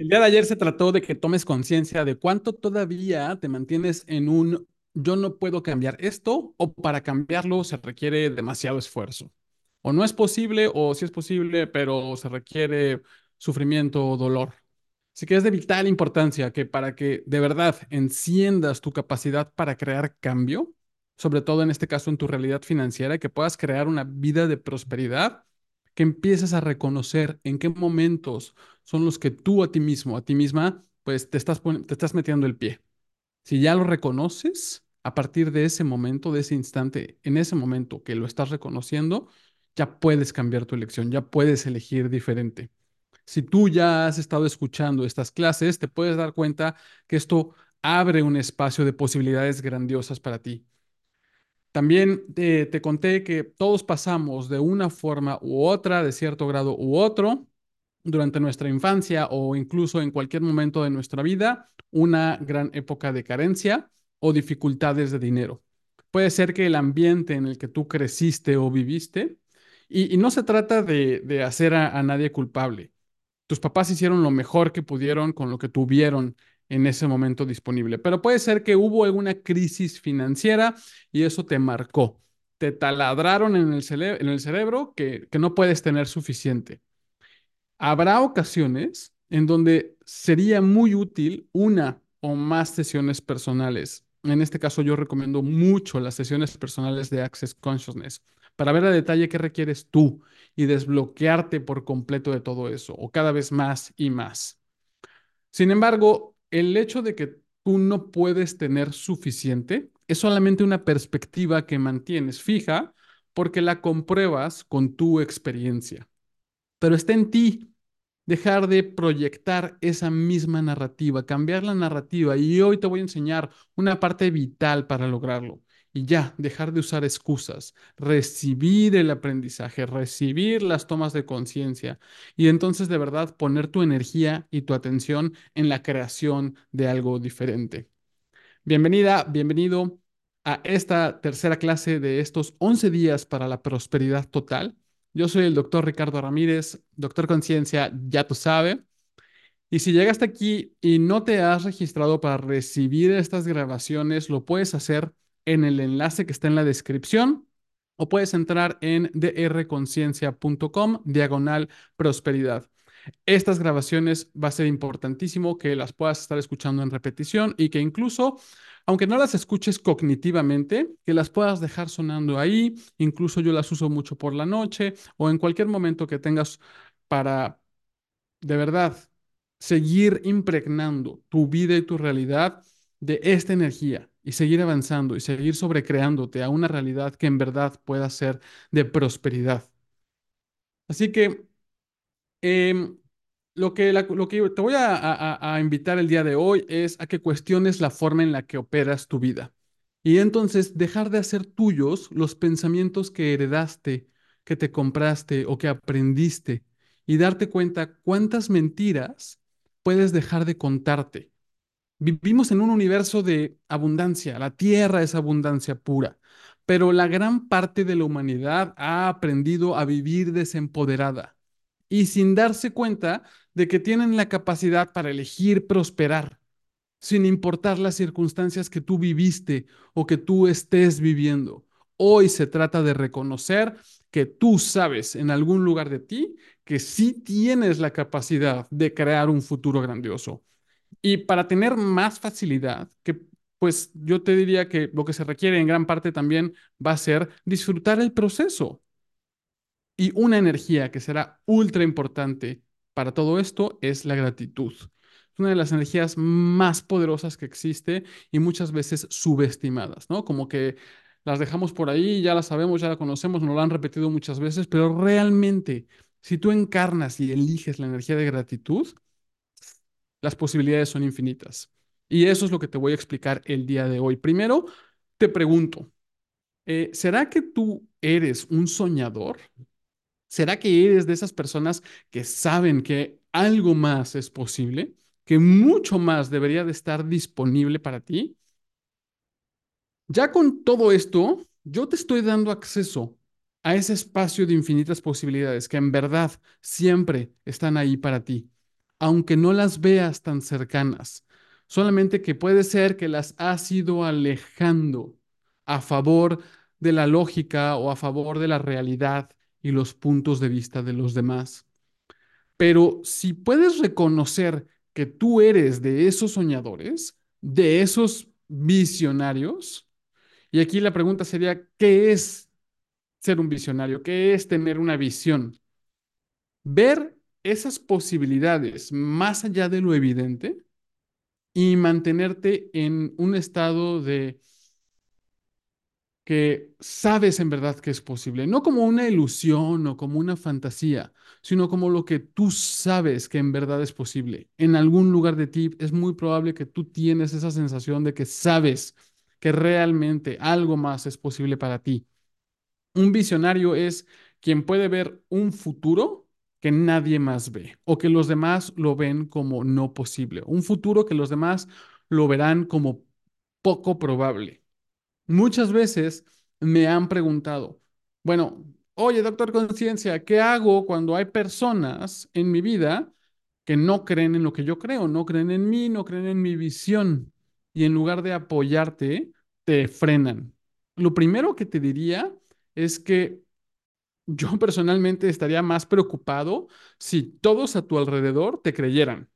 El día de ayer se trató de que tomes conciencia de cuánto todavía te mantienes en un yo no puedo cambiar esto o para cambiarlo se requiere demasiado esfuerzo. O no es posible o sí es posible, pero se requiere sufrimiento o dolor. Así que es de vital importancia que para que de verdad enciendas tu capacidad para crear cambio, sobre todo en este caso en tu realidad financiera, que puedas crear una vida de prosperidad, que empieces a reconocer en qué momentos son los que tú a ti mismo, a ti misma, pues te estás, te estás metiendo el pie. Si ya lo reconoces, a partir de ese momento, de ese instante, en ese momento que lo estás reconociendo, ya puedes cambiar tu elección, ya puedes elegir diferente. Si tú ya has estado escuchando estas clases, te puedes dar cuenta que esto abre un espacio de posibilidades grandiosas para ti. También te, conté que todos pasamos de una forma u otra, de cierto grado u otro, durante nuestra infancia o incluso en cualquier momento de nuestra vida, una gran época de carencia o dificultades de dinero. Puede ser que el ambiente en el que tú creciste o viviste, y, no se trata de, hacer a nadie culpable. Tus papás hicieron lo mejor que pudieron con lo que tuvieron en ese momento disponible. Pero puede ser que hubo alguna crisis financiera y eso te marcó. Te taladraron en el, cerebro que, que no puedes tener suficiente. Habrá ocasiones en donde sería muy útil una o más sesiones personales. En este caso yo recomiendo mucho las sesiones personales de Access Consciousness para ver a detalle qué requieres tú y desbloquearte por completo de todo eso, o cada vez más y más. Sin embargo, el hecho de que tú no puedes tener suficiente es solamente una perspectiva que mantienes fija porque la compruebas con tu experiencia. Pero está en ti dejar de proyectar esa misma narrativa, cambiar la narrativa. Y hoy te voy a enseñar una parte vital para lograrlo. Y ya, dejar de usar excusas, recibir el aprendizaje, recibir las tomas de conciencia y entonces de verdad poner tu energía y tu atención en la creación de algo diferente. Bienvenida, bienvenido a esta tercera clase de estos 11 días para la prosperidad total. Yo soy el doctor Ricardo Ramírez, doctor conciencia, ya tú sabes. Y si llegaste aquí y no te has registrado para recibir estas grabaciones, lo puedes hacer en el enlace que está en la descripción o puedes entrar en drconciencia.com diagonal prosperidad. Estas grabaciones va a ser importantísimo que las puedas estar escuchando en repetición y que incluso, aunque no las escuches cognitivamente, que las puedas dejar sonando ahí. Incluso yo las uso mucho por la noche o en cualquier momento que tengas para, de verdad, seguir impregnando tu vida y tu realidad de esta energía y seguir avanzando y seguir sobrecreándote a una realidad que en verdad pueda ser de prosperidad. Así que eh, lo, que lo que te voy a, a, invitar el día de hoy es a que cuestiones la forma en la que operas tu vida. Y entonces dejar de hacer tuyos los pensamientos que heredaste, que te compraste o que aprendiste y darte cuenta cuántas mentiras puedes dejar de contarte Vivimos en un universo de abundancia, la tierra es abundancia pura, pero la gran parte de la humanidad ha aprendido a vivir desempoderada y sin darse cuenta de que tienen la capacidad para elegir prosperar, sin importar las circunstancias que tú viviste o que tú estés viviendo. Hoy se trata de reconocer que tú sabes en algún lugar de ti que sí tienes la capacidad de crear un futuro grandioso y para tener más facilidad, que pues yo te diría que lo que se requiere en gran parte también va a ser disfrutar el proceso. Y una energía que será ultra importante para todo esto es la gratitud. Es una de las energías más poderosas que existe y muchas veces subestimadas, ¿no? Como que las dejamos por ahí, ya las sabemos, ya la conocemos, nos lo han repetido muchas veces, pero realmente, si tú encarnas y eliges la energía de gratitud, las posibilidades son infinitas. Y eso es lo que te voy a explicar el día de hoy. Primero, te pregunto, eh, ¿será que tú eres un soñador? ¿Será que eres de esas personas que saben que algo más es posible? ¿Que mucho más debería de estar disponible para ti? Ya con todo esto, yo te estoy dando acceso a ese espacio de infinitas posibilidades que en verdad siempre están ahí para ti. Aunque no las veas tan cercanas. Solamente que puede ser que las has ido alejando a favor de la lógica o a favor de la realidad y los puntos de vista de los demás. Pero si puedes reconocer que tú eres de esos soñadores, de esos visionarios, y aquí la pregunta sería, ¿qué es ser un visionario? ¿Qué es tener una visión? Ver esas posibilidades más allá de lo evidente y mantenerte en un estado de que sabes en verdad que es posible, no como una ilusión o como una fantasía, sino como lo que tú sabes que en verdad es posible. En algún lugar de ti es muy probable que tú tienes esa sensación de que sabes que realmente algo más es posible para ti. Un visionario es quien puede ver un futuro que nadie más ve o que los demás lo ven como no posible. Un futuro que los demás lo verán como poco probable. Muchas veces me han preguntado, bueno, oye, doctor Conciencia, ¿qué hago cuando hay personas en mi vida que no creen en lo que yo creo, no creen en mí, no creen en mi visión? Y en lugar de apoyarte, te frenan. Lo primero que te diría es que yo personalmente estaría más preocupado si todos a tu alrededor te creyeran,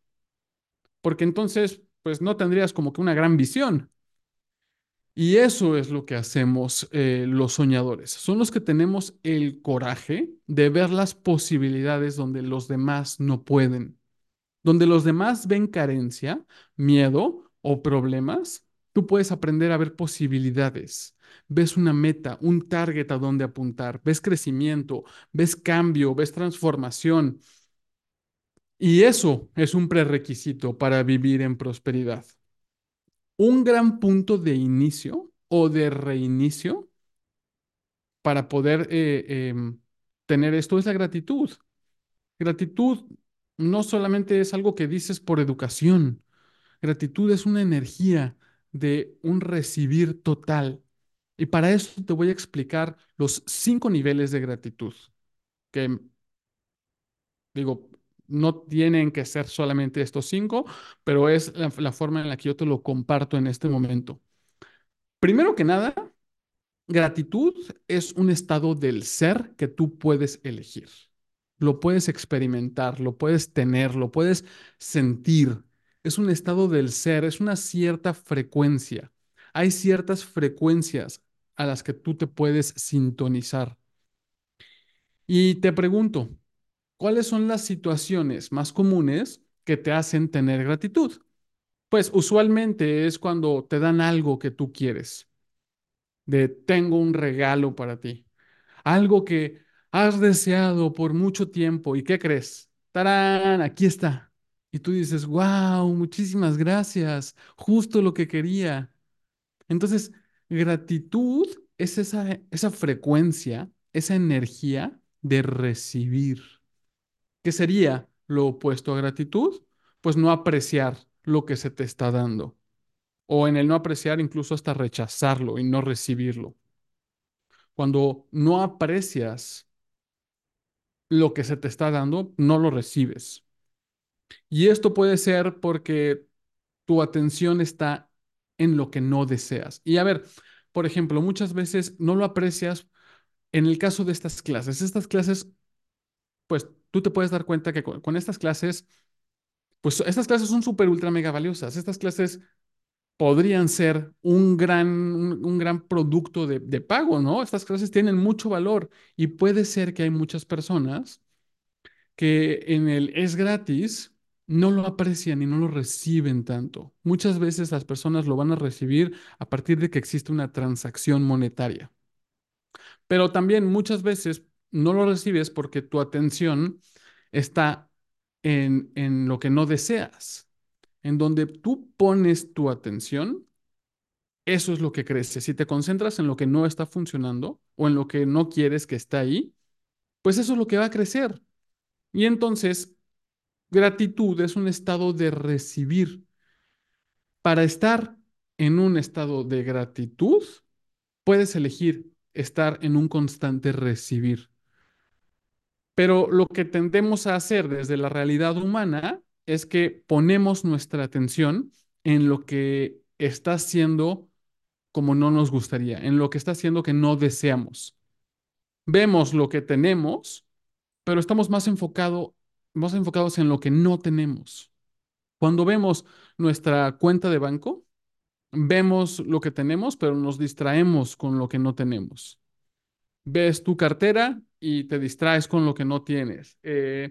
porque entonces, pues no tendrías como que una gran visión. Y eso es lo que hacemos eh, los soñadores. Son los que tenemos el coraje de ver las posibilidades donde los demás no pueden. Donde los demás ven carencia, miedo o problemas, tú puedes aprender a ver posibilidades. Ves una meta, un target a donde apuntar, ves crecimiento, ves cambio, ves transformación. Y eso es un prerequisito para vivir en prosperidad un gran punto de inicio o de reinicio para poder eh, em, tener esto es la gratitud. Gratitud no solamente es algo que dices por educación, gratitud es una energía de un recibir total. Y para eso te voy a explicar los cinco niveles de gratitud, que digo, no tienen que ser solamente estos cinco, pero es la, forma en la que yo te lo comparto en este momento. Primero que nada, gratitud es un estado del ser que tú puedes elegir. Lo puedes experimentar, lo puedes tener, lo puedes sentir. Es un estado del ser, es una cierta frecuencia. Hay ciertas frecuencias a las que tú te puedes sintonizar. Y te pregunto, ¿Cuáles son las situaciones más comunes que te hacen tener gratitud? Pues usualmente es cuando te dan algo que tú quieres, de tengo un regalo para ti, algo que has deseado por mucho tiempo y ¿qué crees? ¡Tarán! Aquí está. Y tú dices, wow, muchísimas gracias, justo lo que quería. Entonces, gratitud es esa, esa frecuencia, esa energía de recibir. ¿Qué sería lo opuesto a gratitud? Pues no apreciar lo que se te está dando. O en el no apreciar, incluso hasta rechazarlo y no recibirlo. Cuando no aprecias lo que se te está dando, no lo recibes. Y esto puede ser porque tu atención está en lo que no deseas. Y a ver, por ejemplo, muchas veces no lo aprecias en el caso de estas clases. Estas clases, pues tú te puedes dar cuenta que con, estas clases, pues estas clases son súper, ultra, mega valiosas. Estas clases podrían ser un gran, un, gran producto de, de, pago, ¿no? Estas clases tienen mucho valor y puede ser que hay muchas personas que en el es gratis no lo aprecian y no lo reciben tanto. Muchas veces las personas lo van a recibir a partir de que existe una transacción monetaria. Pero también muchas veces no lo recibes porque tu atención está en, en lo que no deseas. En donde tú pones tu atención, eso es lo que crece. Si te concentras en lo que no está funcionando o en lo que no quieres que esté ahí, pues eso es lo que va a crecer. Y entonces, gratitud es un estado de recibir. Para estar en un estado de gratitud, puedes elegir estar en un constante recibir. Pero lo que tendemos a hacer desde la realidad humana es que ponemos nuestra atención en lo que está haciendo como no nos gustaría, en lo que está haciendo que no deseamos. Vemos lo que tenemos, pero estamos más enfocado, más enfocados en lo que no tenemos. Cuando vemos nuestra cuenta de banco, vemos lo que tenemos, pero nos distraemos con lo que no tenemos. Ves tu cartera y te distraes con lo que no tienes. Eh,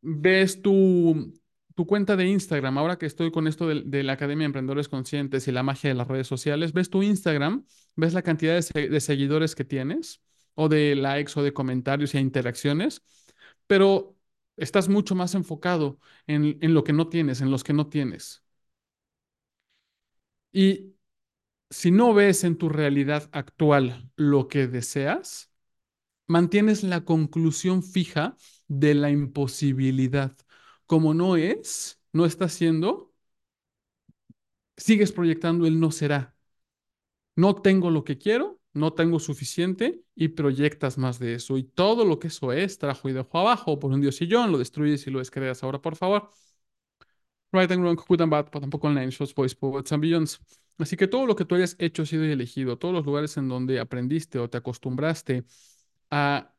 ves tu, tu cuenta de Instagram, ahora que estoy con esto de, de la Academia de Emprendedores Conscientes y la magia de las redes sociales, ves tu Instagram, ves la cantidad de, de seguidores que tienes, o de likes, o de comentarios e interacciones, pero estás mucho más enfocado en, en lo que no tienes, en los que no tienes. Y si no ves en tu realidad actual lo que deseas, mantienes la conclusión fija de la imposibilidad. Como no es, no está siendo, sigues proyectando el no será. No tengo lo que quiero, no tengo suficiente y proyectas más de eso. Y todo lo que eso es, trajo y dejó abajo por un diosillón, lo destruyes y lo descreas ahora, por favor. Right and wrong, good and bad, pero tampoco online, shows, boys, poets and billions. Así que todo lo que tú hayas hecho sido elegido, todos los lugares en donde aprendiste o te acostumbraste a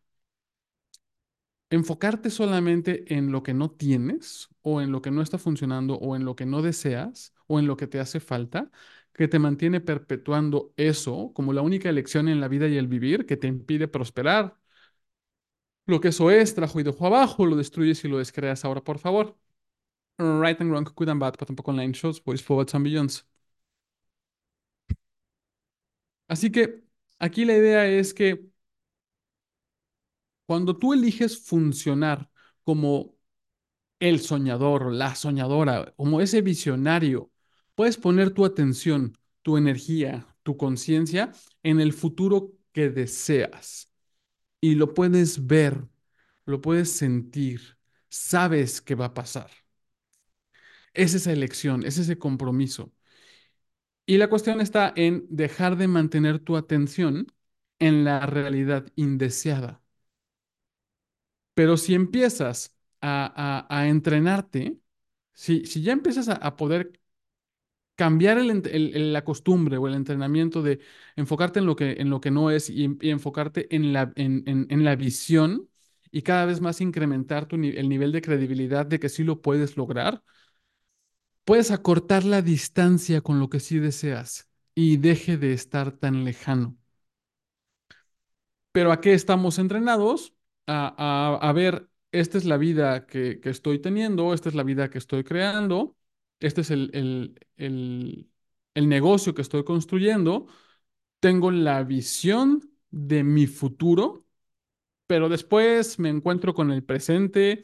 enfocarte solamente en lo que no tienes o en lo que no está funcionando o en lo que no deseas o en lo que te hace falta, que te mantiene perpetuando eso como la única elección en la vida y el vivir que te impide prosperar. Lo que eso es, trajo y dejó abajo, lo destruyes y lo descreas ahora, por favor. Right and wrong, good and bad, pero tampoco online shows, boys, forwards and beyonds. Así que aquí la idea es que cuando tú eliges funcionar como el soñador, la soñadora, como ese visionario, puedes poner tu atención, tu energía, tu conciencia en el futuro que deseas y lo puedes ver, lo puedes sentir, sabes que va a pasar. Es esa elección, es ese compromiso. Y la cuestión está en dejar de mantener tu atención en la realidad indeseada. Pero si empiezas a, a- entrenarte, si, si ya empiezas a poder cambiar la costumbre o el entrenamiento de enfocarte en lo que, en lo que no es y, y enfocarte en la, en, en- en la visión y cada vez más incrementar tu, el nivel de credibilidad de que sí lo puedes lograr, puedes acortar la distancia con lo que sí deseas y deje de estar tan lejano. Pero ¿a qué estamos entrenados? A, a- a ver, esta es la vida que, que estoy teniendo, esta es la vida que estoy creando, este es el, el, el, negocio que estoy construyendo, tengo la visión de mi futuro, pero después me encuentro con el presente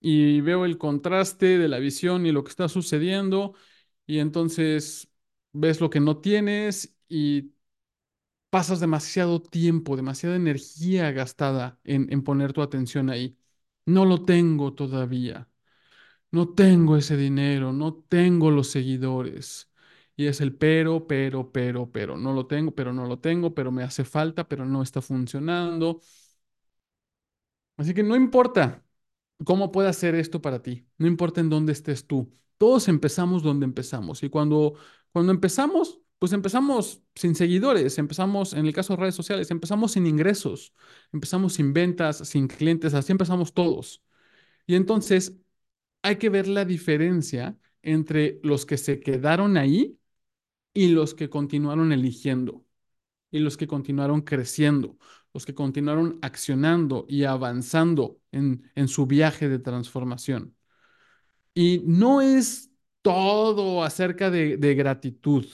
y veo el contraste de la visión y lo que está sucediendo, y entonces ves lo que no tienes y pasas demasiado tiempo, demasiada energía gastada en, en poner tu atención ahí. No lo tengo todavía. No tengo ese dinero, no tengo los seguidores. Y es el pero, pero, pero, pero. No lo tengo, pero no lo tengo, pero me hace falta, pero no está funcionando. Así que no importa cómo pueda ser esto para ti, no importa en dónde estés tú. Todos empezamos donde empezamos. Y cuando, cuando empezamos, pues empezamos sin seguidores, empezamos, en el caso de redes sociales, empezamos sin ingresos, empezamos sin ventas, sin clientes, así empezamos todos. Y entonces hay que ver la diferencia entre los que se quedaron ahí y los que continuaron eligiendo y los que continuaron creciendo, los que continuaron accionando y avanzando en, en su viaje de transformación. Y no es todo acerca de, de gratitud,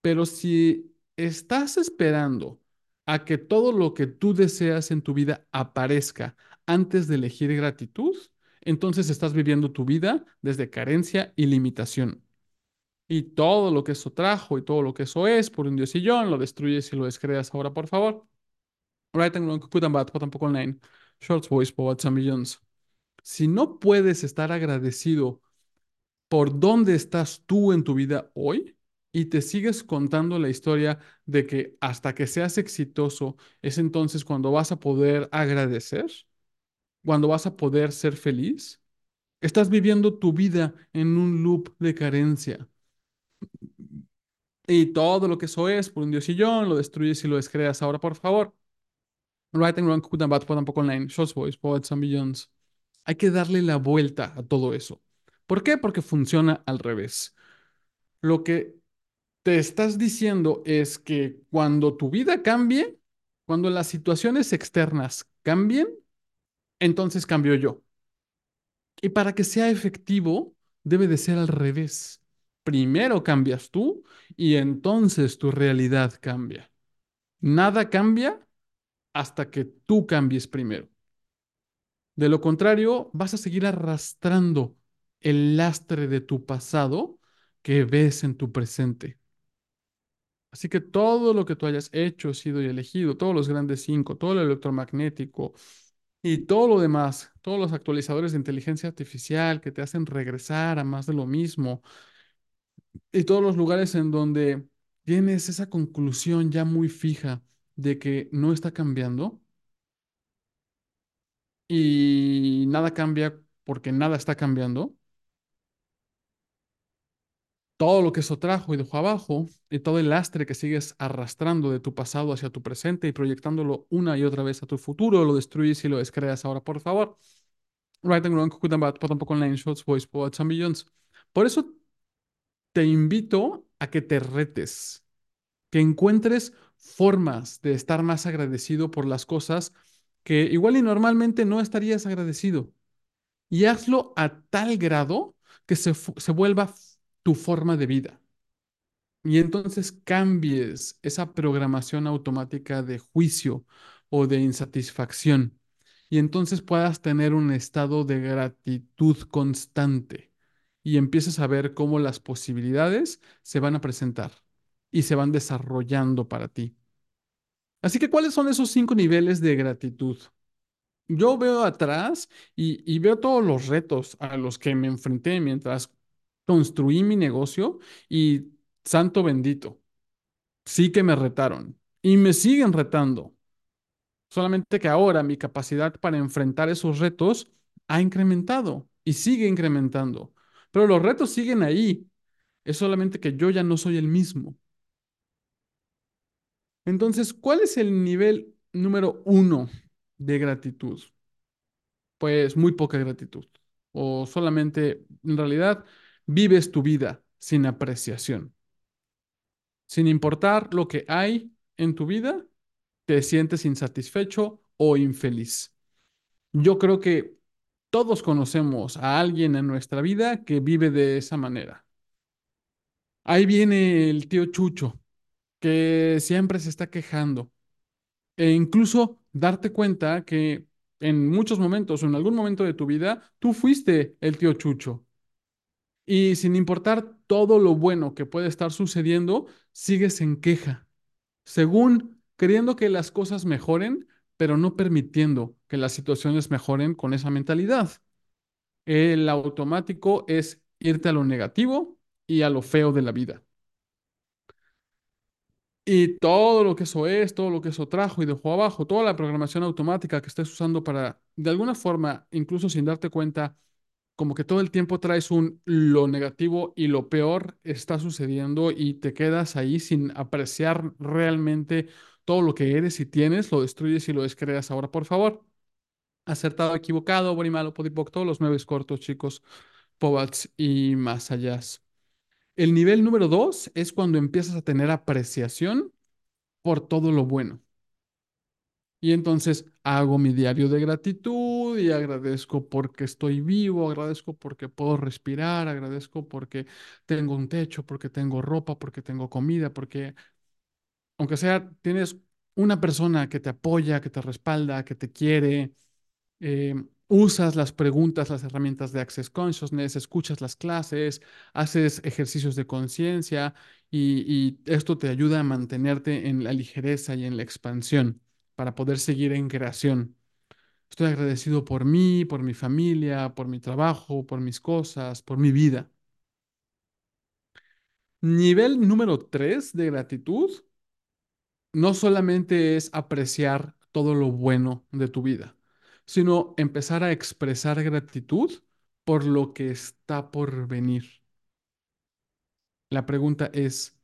pero si estás esperando a que todo lo que tú deseas en tu vida aparezca antes de elegir gratitud, entonces estás viviendo tu vida desde carencia y limitación. Y todo lo que eso trajo y todo lo que eso es, por un diosillón, lo destruyes y lo descreas ahora, por favor. Tampoco online. Shorts, boys, poets and millions. Si no puedes estar agradecido por dónde estás tú en tu vida hoy y te sigues contando la historia de que hasta que seas exitoso es entonces cuando vas a poder agradecer, cuando vas a poder ser feliz, Estás viviendo tu vida en un loop de carencia. Y todo lo que eso es, por un diosillón, lo destruyes y lo descreas. Ahora, por favor, Right Wrong, Good and online, Shorts Boys, Poets and Billions. Hay que darle la vuelta a todo eso. ¿Por qué? Porque funciona al revés. Lo que te estás diciendo es que cuando tu vida cambie, cuando las situaciones externas cambien, entonces cambio yo. Y para que sea efectivo, debe de ser al revés. Primero cambias tú y entonces tu realidad cambia. Nada cambia hasta que tú cambies primero. De lo contrario, vas a seguir arrastrando el lastre de tu pasado que ves en tu presente. Así que todo lo que tú hayas hecho, sido y elegido, todos los grandes cinco, todo el electromagnético y todo lo demás, todos los actualizadores de inteligencia artificial que te hacen regresar a más de lo mismo y todos los lugares en donde tienes esa conclusión ya muy fija de que no está cambiando y nada cambia porque nada está cambiando todo lo que eso trajo y dejó abajo, y todo el lastre que sigues arrastrando de tu pasado hacia tu presente y proyectándolo una y otra vez a tu futuro, lo destruyes y lo descreas ahora, por favor. Right and wrong, good and bad, tampoco online, shots, voice, and billions. Por eso te invito a que te retes, que encuentres formas de estar más agradecido por las cosas que igual y normalmente no estarías agradecido. Y hazlo a tal grado que se, se vuelva tu forma de vida. Y entonces cambies esa programación automática de juicio o de insatisfacción. Y entonces puedas tener un estado de gratitud constante. Y empieces a ver cómo las posibilidades se van a presentar y se van desarrollando para ti. Así que, ¿cuáles son esos cinco niveles de gratitud? Yo veo atrás y, y veo todos los retos a los que me enfrenté mientras construí mi negocio y santo bendito, sí que me retaron y me siguen retando. Solamente que ahora mi capacidad para enfrentar esos retos ha incrementado y sigue incrementando. Pero los retos siguen ahí. Es solamente que yo ya no soy el mismo. Entonces, ¿cuál es el nivel número uno de gratitud? Pues muy poca gratitud. O solamente, en realidad, vives tu vida sin apreciación. Sin importar lo que hay en tu vida, te sientes insatisfecho o infeliz. Yo creo que todos conocemos a alguien en nuestra vida que vive de esa manera. Ahí viene el tío Chucho, que siempre se está quejando. E incluso darte cuenta que en muchos momentos o en algún momento de tu vida, tú fuiste el tío Chucho. Y sin importar todo lo bueno que puede estar sucediendo, sigues en queja, según queriendo que las cosas mejoren, pero no permitiendo que las situaciones mejoren con esa mentalidad. El automático es irte a lo negativo y a lo feo de la vida. Y todo lo que eso es, todo lo que eso trajo y dejó abajo, toda la programación automática que estés usando para, de alguna forma, incluso sin darte cuenta, como que todo el tiempo traes un lo negativo y lo peor está sucediendo y te quedas ahí sin apreciar realmente todo lo que eres y tienes, lo destruyes y lo descreas. Ahora, por favor, acertado, equivocado, bueno y malo, podipoc, todos los nueve cortos, chicos, pobats y más allá. El nivel número dos es cuando empiezas a tener apreciación por todo lo bueno. Y entonces hago mi diario de gratitud y agradezco porque estoy vivo, agradezco porque puedo respirar, agradezco porque tengo un techo, porque tengo ropa, porque tengo comida, porque aunque sea, tienes una persona que te apoya, que te respalda, que te quiere, eh, usas las preguntas, las herramientas de Access Consciousness, escuchas las clases, haces ejercicios de conciencia y, y esto te ayuda a mantenerte en la ligereza y en la expansión para poder seguir en creación. Estoy agradecido por mí, por mi familia, por mi trabajo, por mis cosas, por mi vida. Nivel número 3 de gratitud no solamente es apreciar todo lo bueno de tu vida, sino empezar a expresar gratitud por lo que está por venir. La pregunta es,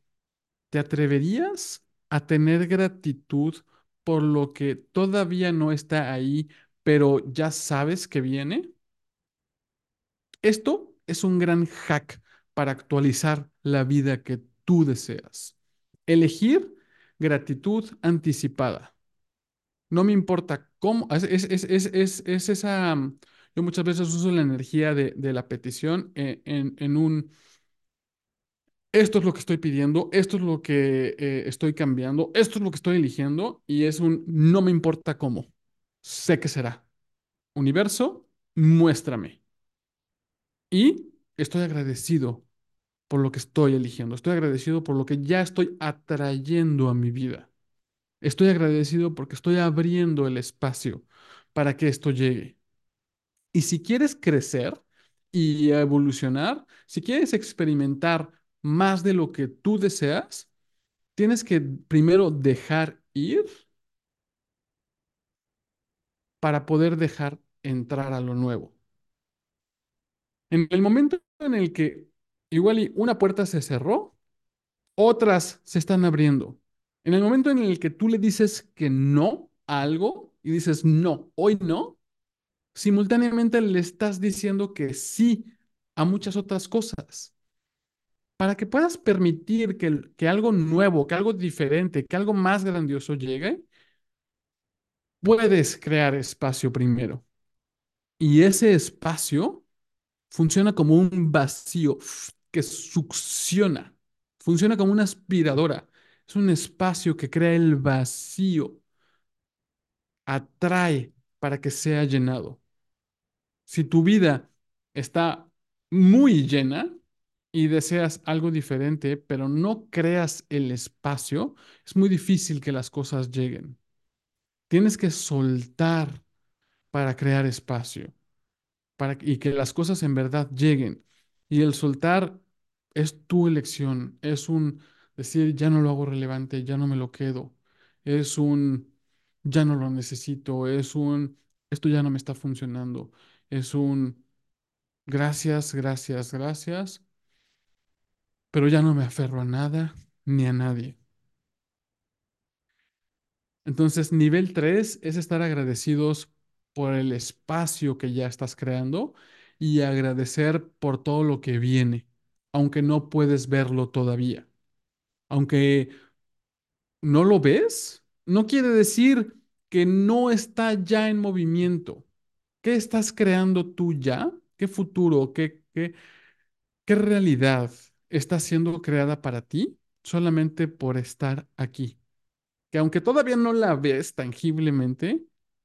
¿te atreverías a tener gratitud por lo que todavía no está ahí, pero ya sabes que viene? Esto es un gran hack para actualizar la vida que tú deseas. Elegir gratitud anticipada. No me importa cómo, es, es, es, es, es- es esa, mm, yo muchas veces uso la energía de, la petición eh, en, en un, esto es lo que estoy pidiendo, esto es lo que eh, estoy cambiando, esto es lo que estoy eligiendo y es un, no me importa cómo, sé que será. Universo, muéstrame. Y estoy agradecido por lo que estoy eligiendo. Estoy agradecido por lo que ya estoy atrayendo a mi vida. Estoy agradecido porque estoy abriendo el espacio para que esto llegue. Y si quieres crecer y evolucionar, si quieres experimentar más de lo que tú deseas, tienes que primero dejar ir para poder dejar entrar a lo nuevo. En el momento en el que igual una puerta se cerró, otras se están abriendo. En el momento en el que tú le dices que no a algo y dices no, hoy no, simultáneamente le estás diciendo que sí a muchas otras cosas. Para que puedas permitir que, que algo nuevo, que algo diferente, que algo más grandioso llegue, puedes crear espacio primero. Y ese espacio funciona como un vacío que succiona, funciona como una aspiradora. Es un espacio que crea el vacío, atrae para que sea llenado. Si tu vida está muy llena y deseas algo diferente, pero no creas el espacio, es muy difícil que las cosas lleguen. Tienes que soltar para crear espacio para, y que las cosas en verdad lleguen. Y el soltar es tu elección, es un decir, ya no lo hago relevante, ya no me lo quedo, es un, ya no lo necesito, es un, esto ya no me está funcionando, es un, gracias, gracias, gracias, pero ya no me aferro a nada ni a nadie. Entonces, nivel 3 es estar agradecidos por el espacio que ya estás creando y agradecer por todo lo que viene, aunque no puedes verlo todavía. Aunque no lo ves, no quiere decir que no está ya en movimiento. ¿Qué estás creando tú ya? ¿Qué futuro, qué, qué, qué realidad está siendo creada para ti solamente por estar aquí? Que aunque todavía no la ves tangiblemente,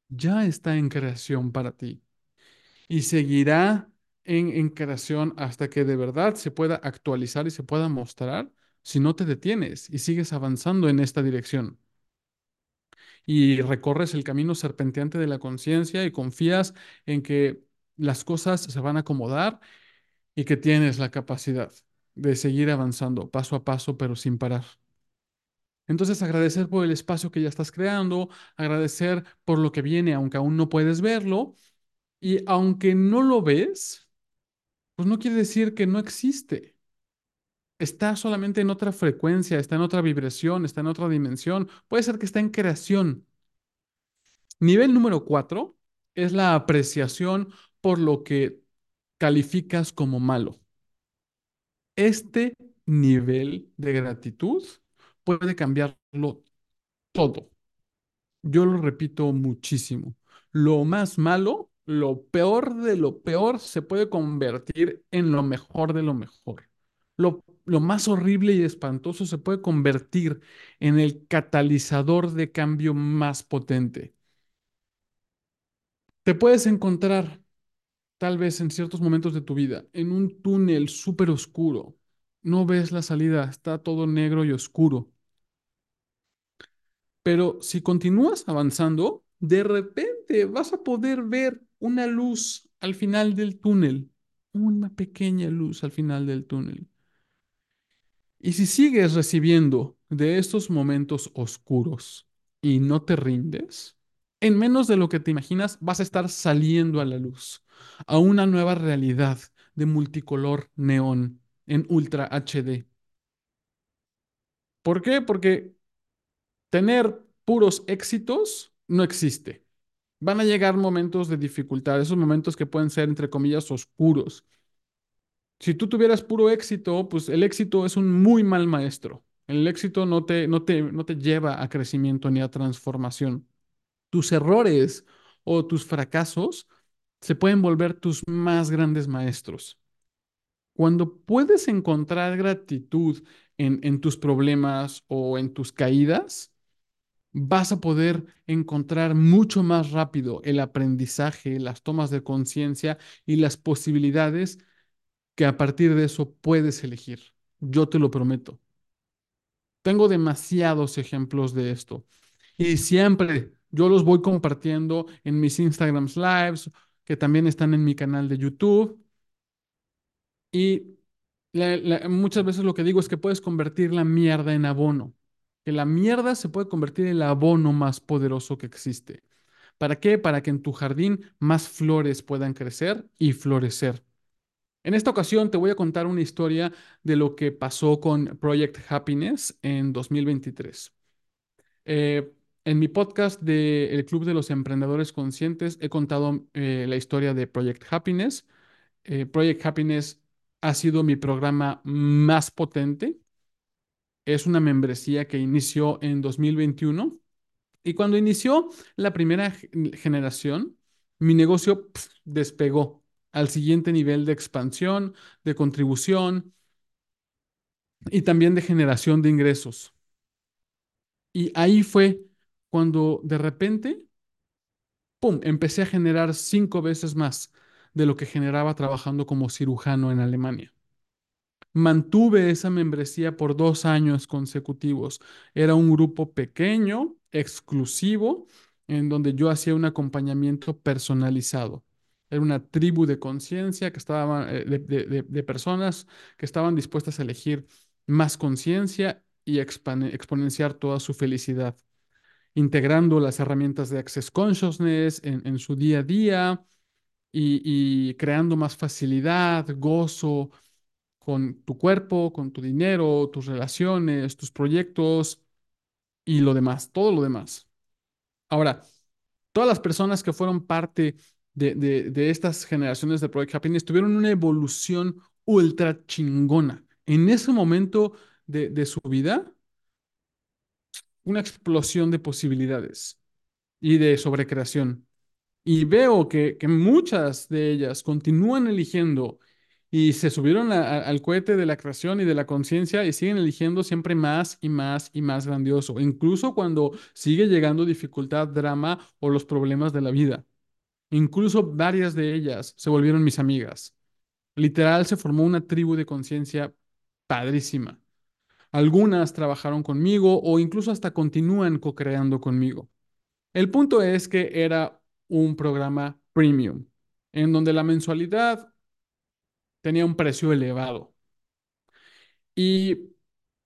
ya está en creación para ti y seguirá en, en creación hasta que de verdad se pueda actualizar y se pueda mostrar si no te detienes y sigues avanzando en esta dirección y recorres el camino serpenteante de la conciencia y confías en que las cosas se van a acomodar y que tienes la capacidad de seguir avanzando paso a paso, pero sin parar. Entonces, agradecer por el espacio que ya estás creando, agradecer por lo que viene, aunque aún no puedes verlo, y aunque no lo ves, pues no quiere decir que no existe. Está solamente en otra frecuencia, está en otra vibración, está en otra dimensión. Puede ser que está en creación. Nivel número cuatro es la apreciación por lo que calificas como malo. Este nivel de gratitud puede cambiarlo todo. Yo lo repito muchísimo. Lo más malo, lo peor de lo peor, se puede convertir en lo mejor de lo mejor. Lo, lo más horrible y espantoso se puede convertir en el catalizador de cambio más potente. Te puedes encontrar, tal vez en ciertos momentos de tu vida, en un túnel súper oscuro. No ves la salida, está todo negro y oscuro. Pero si continúas avanzando, de repente vas a poder ver una luz al final del túnel, una pequeña luz al final del túnel. Y si sigues recibiendo de estos momentos oscuros y no te rindes, En menos de lo que te imaginas, vas a estar saliendo a la luz, a una nueva realidad de multicolor neón en Ultra HD. ¿Por qué? Porque tener puros éxitos no existe. Van a llegar momentos de dificultad, esos momentos que pueden ser, entre comillas, oscuros. Si tú tuvieras puro éxito, pues el éxito es un muy mal maestro. El éxito no te, no te, no te lleva a crecimiento ni a transformación. Tus errores o tus fracasos se pueden volver tus más grandes maestros. Cuando puedes encontrar gratitud en, en tus problemas o en tus caídas, vas a poder encontrar mucho más rápido el aprendizaje, las tomas de conciencia y las posibilidades que a partir de eso puedes elegir. Yo te lo prometo. Tengo demasiados ejemplos de esto y siempre yo los voy compartiendo en mis Instagrams Lives, que también están en mi canal de YouTube. Y muchas veces lo que digo es que puedes convertir la mierda en abono, que la mierda se puede convertir en el abono más poderoso que existe. ¿Para qué? Para que en tu jardín más flores puedan crecer y florecer. En esta ocasión te voy a contar una historia de lo que pasó con Project Happiness en 2023. Eh, en mi podcast de El Club de los Emprendedores Conscientes he contado eh, la historia de Project Happiness. Eh, Project Happiness ha sido mi programa más potente. Es una membresía que inició en 2021 y cuando inició la primera ge- generación, mi negocio despegó al siguiente nivel de expansión, de contribución y también de generación de ingresos. Y ahí fue cuando de repente, ¡pum!, empecé a generar cinco veces más de lo que generaba trabajando como cirujano en Alemania. Mantuve esa membresía por dos años consecutivos. Era un grupo pequeño, exclusivo, en donde yo hacía un acompañamiento personalizado. Era una tribu de conciencia que estaba, eh, de, de- personas que estaban dispuestas a elegir más conciencia y exponenciar toda su felicidad, integrando las herramientas de Access Consciousness en, su día a día y creando más facilidad, gozo con tu cuerpo, con tu dinero, tus relaciones, tus proyectos y lo demás, todo lo demás. Ahora, todas las personas que fueron parte de, estas generaciones de Project Happiness tuvieron una evolución ultra chingona. En ese momento de, su vida, una explosión de posibilidades y de sobrecreación. Y veo que muchas de ellas continúan eligiendo y se subieron al cohete de la creación y de la conciencia y siguen eligiendo siempre más y más y más grandioso, incluso cuando sigue llegando dificultad, drama o los problemas de la vida. Incluso varias de ellas se volvieron mis amigas. Literal, se formó una tribu de conciencia padrísima. Algunas trabajaron conmigo o incluso hasta continúan co-creando conmigo. El punto es que era un programa premium, en donde la mensualidad tenía un precio elevado. Y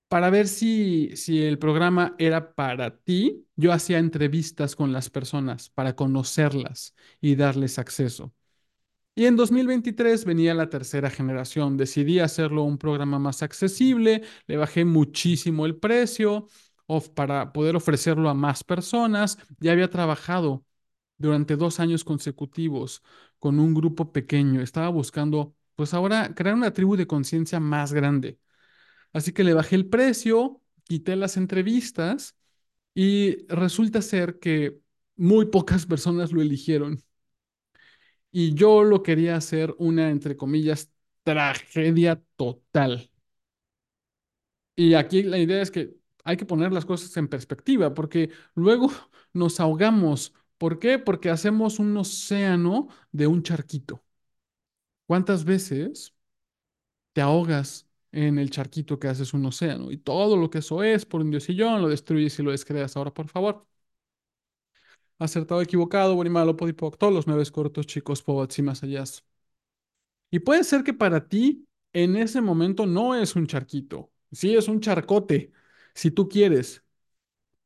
para ver si, si el programa era para ti, yo hacía entrevistas con las personas para conocerlas y darles acceso. Y en 2023 venía la tercera generación. Decidí hacerlo un programa más accesible, le bajé muchísimo el precio para poder ofrecerlo a más personas. Ya había trabajado durante dos años consecutivos con un grupo pequeño. Estaba buscando, pues ahora, crear una tribu de conciencia más grande. Así que le bajé el precio, quité las entrevistas y resulta ser que muy pocas personas lo eligieron. Y yo lo quería hacer una, entre comillas, tragedia total. Y aquí la idea es que hay que poner las cosas en perspectiva, porque luego nos ahogamos. ¿Por qué? Porque hacemos un océano de un charquito. ¿Cuántas veces te ahogas en el charquito que haces un océano? Y todo lo que eso es, por un diosillón, lo destruyes y lo descreas. Ahora, por favor. Acertado, equivocado, bueno y malo, todos los nueve cortos, chicos, pobots y más allá. Y puede ser que para ti en ese momento no es un charquito, sí es un charcote, si tú quieres,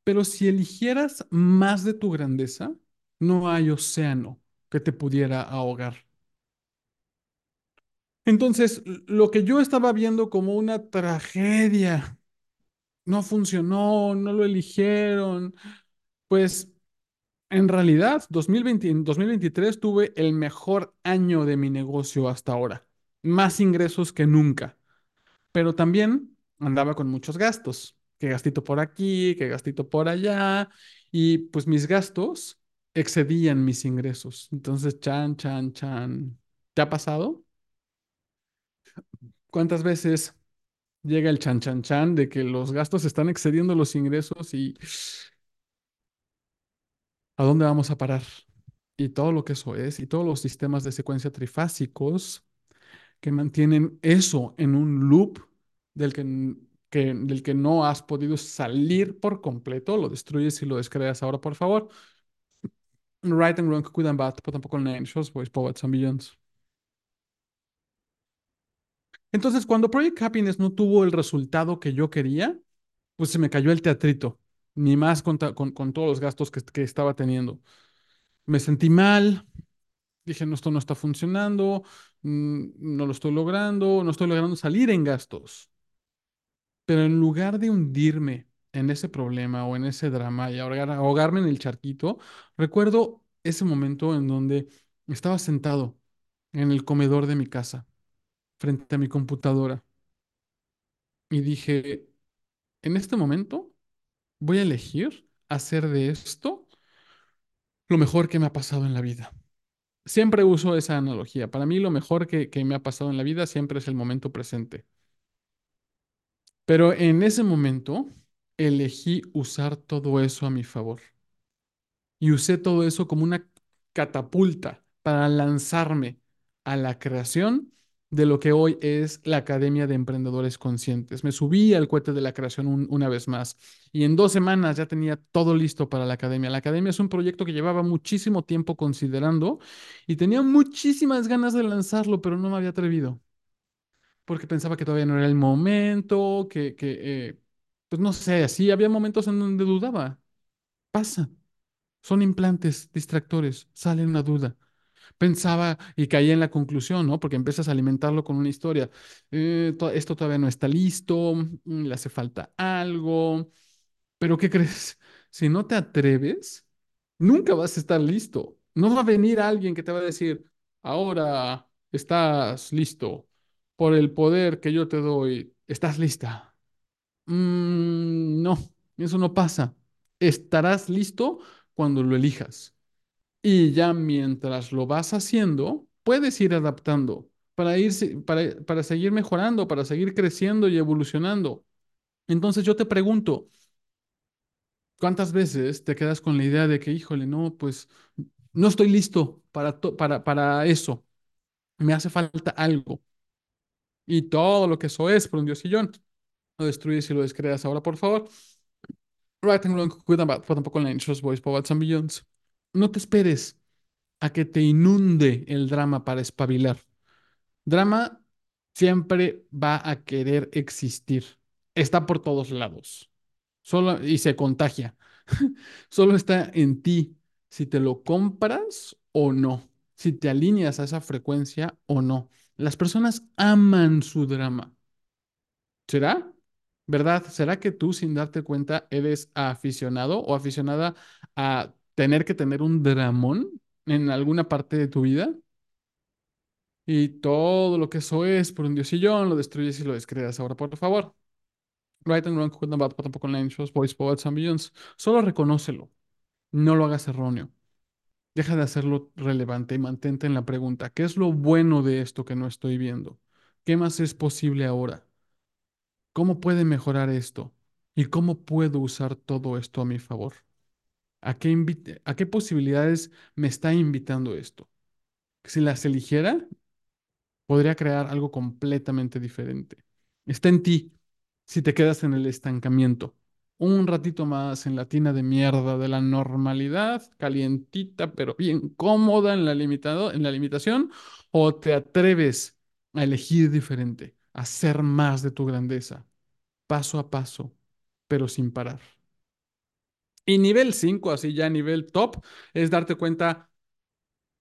pero si eligieras más de tu grandeza, No hay océano que te pudiera ahogar. Entonces, lo que yo estaba viendo como una tragedia, no funcionó, no lo eligieron, pues en realidad 2020, en 2023 tuve el mejor año de mi negocio hasta ahora, más ingresos que nunca, pero también andaba con muchos gastos, que gastito por aquí, que gastito por allá, y pues mis gastos excedían mis ingresos. Entonces, chan, chan, chan. ¿Te ha pasado? ¿Cuántas veces llega el chan chan chan de que los gastos están excediendo los ingresos y ¿a dónde vamos a parar? Y todo lo que eso es, y todos los sistemas de secuencia trifásicos que mantienen eso en un loop del que, del que no has podido salir por completo, lo destruyes y lo descreas ahora, por favor. Right and wrong, good and bad, tampoco name, shows, boys, poets and billions. Entonces, cuando Project Happiness no tuvo el resultado que yo quería, pues se me cayó el teatrito, ni más con, todos los gastos que, estaba teniendo. Me sentí mal, dije, no, esto no está funcionando, mm, no lo estoy logrando, no estoy logrando salir en gastos. Pero en lugar de hundirme en ese problema o en ese drama y ahogar- ahogarme en el charquito, recuerdo ese momento en donde estaba sentado en el comedor de mi casa, frente a mi computadora, y dije, en este momento voy a elegir hacer de esto lo mejor que me ha pasado en la vida. Siempre uso esa analogía. Para mí lo mejor que, que me ha pasado en la vida siempre es el momento presente. Pero en ese momento elegí usar todo eso a mi favor. Y usé todo eso como una catapulta para lanzarme a la creación de lo que hoy es la Academia de Emprendedores Conscientes. Me subí al cohete de la creación un- una vez más y en dos semanas ya tenía todo listo para la Academia. La Academia es un proyecto que llevaba muchísimo tiempo considerando y tenía muchísimas ganas de lanzarlo, pero no me había atrevido porque pensaba que todavía no era el momento, que, que eh, pues no sé, así había momentos en donde dudaba. Pasa. Son implantes distractores, sale una duda. Pensaba y caía en la conclusión, ¿no? Porque empiezas a alimentarlo con una historia. Eh, to- esto todavía no está listo, mm, le hace falta algo. Pero ¿qué crees? Si no te atreves, nunca vas a estar listo. No va a venir alguien que te va a decir, ahora estás listo. Por el poder que yo te doy, estás lista. Mm, no, eso no pasa. Estarás listo cuando lo elijas. Y ya mientras lo vas haciendo, puedes ir adaptando para ir, para, para seguir mejorando, para seguir creciendo y evolucionando. Entonces yo te pregunto, ¿cuántas veces te quedas con la idea de que, híjole, no, pues no estoy listo para, para, para eso, me hace falta algo? Y todo lo que eso es por un diosillón, lo destruyes y lo descreas ahora, por favor. Right and wrong, good and bad, tampoco en Just Boys, Poets and Billions. No te esperes a que te inunde el drama para espabilar. Drama siempre va a querer existir. Está por todos lados. Solo y se contagia. Solo está en ti si te lo compras o no, si te alineas a esa frecuencia o no. Las personas aman su drama. ¿Será? ¿Verdad? ¿Será que tú sin darte cuenta eres aficionado o aficionada a tener que tener un dramón en alguna parte de tu vida? Y todo lo que eso es por un diosillón, lo destruyes y lo descreas. Ahora, por favor. Right and wrong, good and bad, tampoco online boys, poets and billions. Solo reconócelo. No lo hagas erróneo. Deja de hacerlo relevante y mantente en la pregunta. ¿Qué es lo bueno de esto que no estoy viendo? ¿Qué más es posible ahora? ¿Cómo puede mejorar esto? ¿Y cómo puedo usar todo esto a mi favor? ¿A qué posibilidades me está invitando esto? Si las eligiera, podría crear algo completamente diferente. Está en ti si te quedas en el estancamiento. Un ratito más en la tina de mierda de la normalidad, calientita pero bien cómoda en la limitado, en la limitación, o te atreves a elegir diferente, a ser más de tu grandeza, paso a paso, pero sin parar. Y nivel 5 así ya nivel top, es darte cuenta,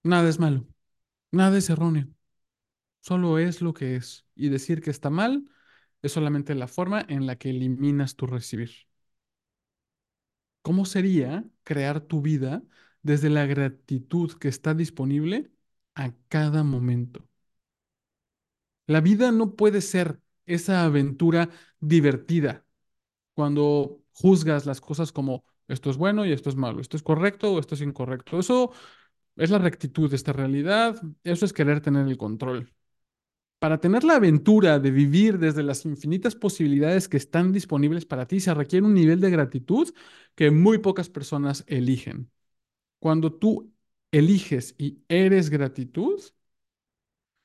nada es malo, nada es erróneo, solo es lo que es. Y decir que está mal es solamente la forma en la que eliminas tu recibir. ¿Cómo sería crear tu vida desde la gratitud que está disponible a cada momento? La vida no puede ser esa aventura divertida cuando juzgas las cosas como esto es bueno y esto es malo, esto es correcto o esto es incorrecto. Eso es la rectitud de esta realidad, eso es querer tener el control. Para tener la aventura de vivir desde las infinitas posibilidades que están disponibles para ti, se requiere un nivel de gratitud que muy pocas personas eligen. Cuando tú eliges y eres gratitud,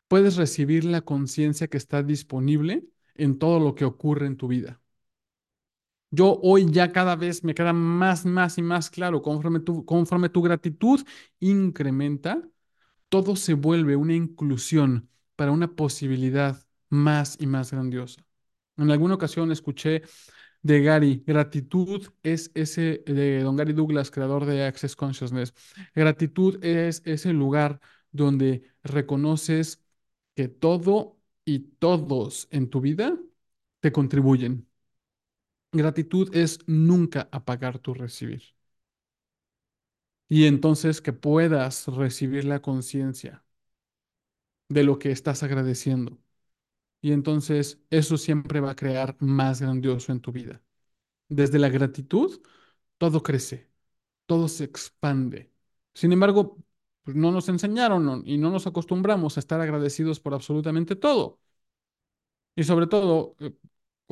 puedes recibir la conciencia que está disponible en todo lo que ocurre en tu vida. Yo hoy ya cada vez me queda más, más y más claro, conforme tu, gratitud incrementa, todo se vuelve una inclusión para una posibilidad más y más grandiosa. En alguna ocasión escuché de Gary, gratitud es ese, de Don Gary Douglas, creador de Access Consciousness, gratitud es ese lugar donde reconoces que todo y todos en tu vida te contribuyen. Gratitud es nunca apagar tu recibir. Y entonces que puedas recibir la conciencia de lo que estás agradeciendo. Y entonces eso siempre va a crear más grandioso en tu vida. Desde la gratitud, todo crece, todo se expande. Sin embargo, pues no nos enseñaron y no nos acostumbramos a estar agradecidos por absolutamente todo. Y sobre todo, eh,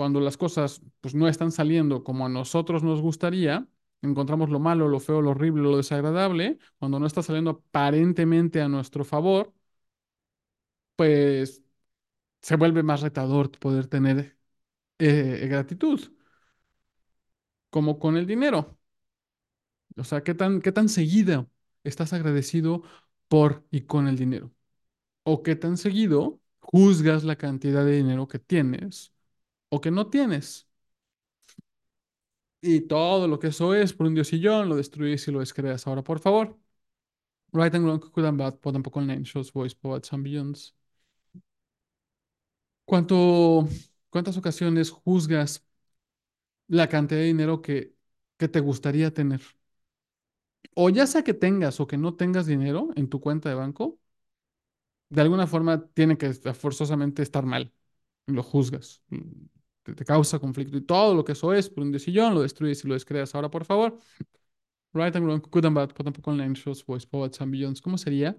cuando las cosas pues, no están saliendo como a nosotros nos gustaría, encontramos lo malo, lo feo, lo horrible, lo desagradable, cuando no está saliendo aparentemente a nuestro favor, pues se vuelve más retador poder tener eh, gratitud, como con el dinero. O sea, ¿qué tan, qué tan seguido estás agradecido por y con el dinero? ¿O qué tan seguido juzgas la cantidad de dinero que tienes o que no tienes? Y todo lo que eso es por un diosillón, lo destruyes y lo descreas. Ahora, por favor. Right and wrong, good and bad, pot and poco shows, voice, poets and beyonds. ¿Cuánto, ¿Cuántas ocasiones juzgas la cantidad de dinero que, que te gustaría tener? O ya sea que tengas o que no tengas dinero en tu cuenta de banco, de alguna forma tiene que forzosamente estar mal. Lo juzgas, te, causa conflicto y todo lo que eso es por un decisión, lo destruyes y lo descreas. Ahora, por favor, right and wrong, good and bad, pot and poco shows, voice, poets and beyonds. ¿Cómo sería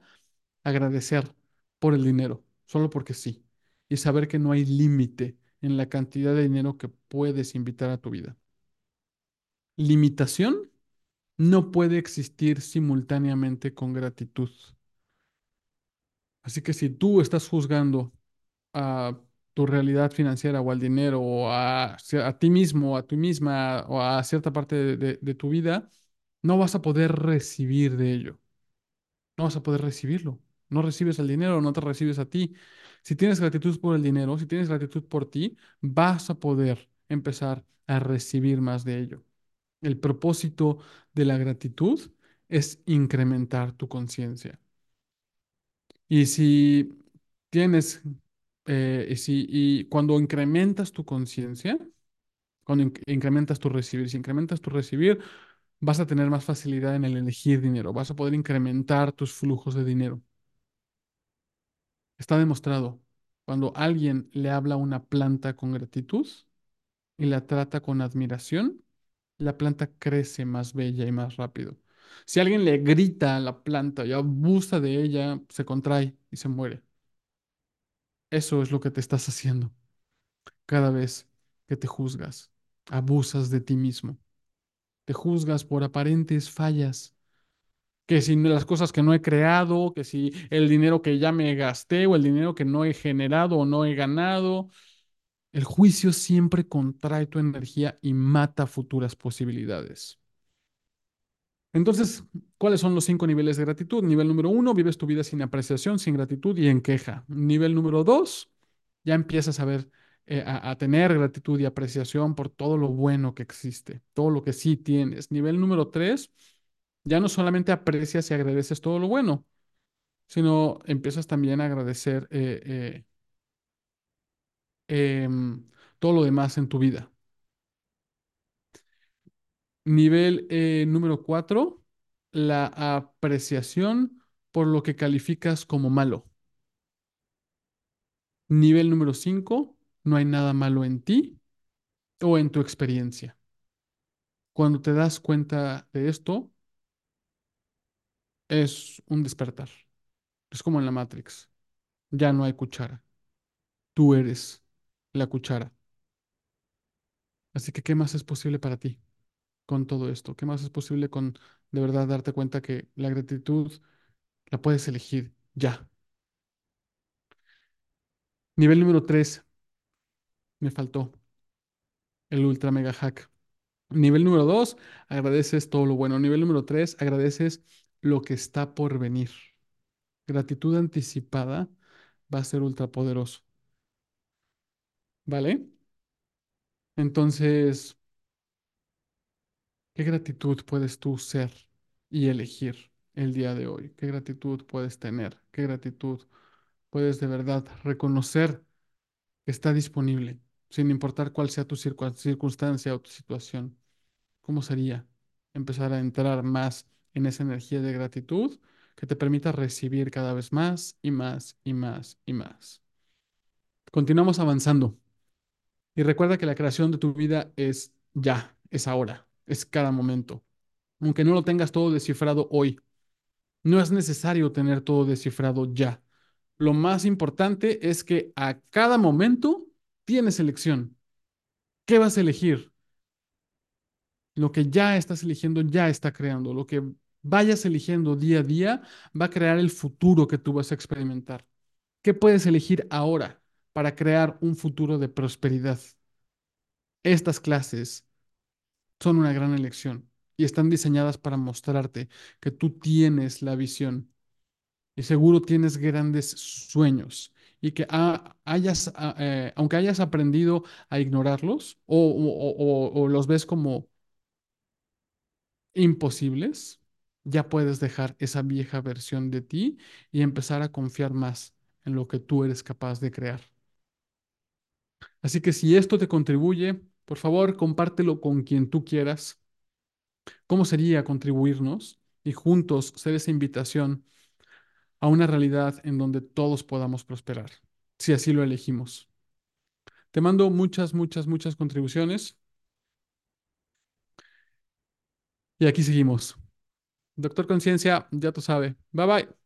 agradecer por el dinero? Solo porque sí y saber que no hay límite en la cantidad de dinero que puedes invitar a tu vida. Limitación no puede existir simultáneamente con gratitud. Así que si tú estás juzgando a tu realidad financiera o al dinero o a, ti mismo o a ti misma o a cierta parte de, de tu vida, no vas a poder recibir de ello. No vas a poder recibirlo. No recibes el dinero, no te recibes a ti. Si tienes gratitud por el dinero, si tienes gratitud por ti, vas a poder empezar a recibir más de ello. El propósito de la gratitud es incrementar tu conciencia. Y si tienes, eh, y, si, y cuando incrementas tu conciencia, cuando incrementas tu recibir, si incrementas tu recibir, vas a tener más facilidad en el elegir dinero, vas a poder incrementar tus flujos de dinero. Está demostrado, cuando alguien le habla a una planta con gratitud y la trata con admiración, la planta crece más bella y más rápido. Si alguien le grita a la planta y abusa de ella, se contrae y se muere. Eso es lo que te estás haciendo cada vez que te juzgas, abusas de ti mismo. Te juzgas por aparentes fallas que si las cosas que no he creado, que si el dinero que ya me gasté o el dinero que no he generado o no he ganado. El juicio siempre contrae tu energía y mata futuras posibilidades. Entonces, ¿cuáles son los cinco niveles de gratitud? Nivel número uno, vives tu vida sin apreciación, sin gratitud y en queja. Nivel número dos, ya empiezas a ver eh, a, tener gratitud y apreciación por todo lo bueno que existe, todo lo que sí tienes. Nivel número tres, ya no solamente aprecias y agradeces todo lo bueno, sino empiezas también a agradecer eh, eh, em, todo lo demás en tu vida. Nivel eh, número cuatro, la apreciación por lo que calificas como malo. Nivel número cinco, no hay nada malo en ti o en tu experiencia. Cuando te das cuenta de esto, es un despertar. Es como en la Matrix. Ya no hay cuchara. Tú eres la cuchara. Así que, ¿qué más es posible para ti con todo esto? ¿Qué más es posible con de verdad darte cuenta que la gratitud la puedes elegir ya? Nivel número 3, me faltó el ultra mega hack. Nivel número 2, agradeces todo lo bueno. Nivel número 3, agradeces lo que está por venir. Gratitud anticipada va a ser ultra poderoso. ¿Vale? Entonces, ¿qué gratitud puedes tú ser y elegir el día de hoy? ¿Qué gratitud puedes tener? ¿Qué gratitud puedes de verdad reconocer que está disponible, sin importar cuál sea tu circun- circunstancia o tu situación? ¿Cómo sería empezar a entrar más en esa energía de gratitud que te permita recibir cada vez más y más y más y más? Continuamos avanzando. Y recuerda que la creación de tu vida es ya, es ahora, es cada momento. Aunque no lo tengas todo descifrado hoy, no es necesario tener todo descifrado ya. Lo más importante es que a cada momento tienes elección. ¿Qué vas a elegir? Lo que ya estás eligiendo ya está creando. Lo que vayas eligiendo día a día va a crear el futuro que tú vas a experimentar. ¿Qué puedes elegir ahora para crear un futuro de prosperidad? Estas clases son una gran elección y están diseñadas para mostrarte que tú tienes la visión y seguro tienes grandes sueños y que ha- hayas, ah, eh, aunque hayas aprendido a ignorarlos o los ves como imposibles, ya puedes dejar esa vieja versión de ti y empezar a confiar más en lo que tú eres capaz de crear. Así que si esto te contribuye, por favor, compártelo con quien tú quieras. ¿Cómo sería contribuirnos y juntos ser esa invitación a una realidad en donde todos podamos prosperar, si así lo elegimos? Te mando muchas, muchas, muchas contribuciones y aquí seguimos. Doctor Conciencia, ya tú sabes. Bye bye.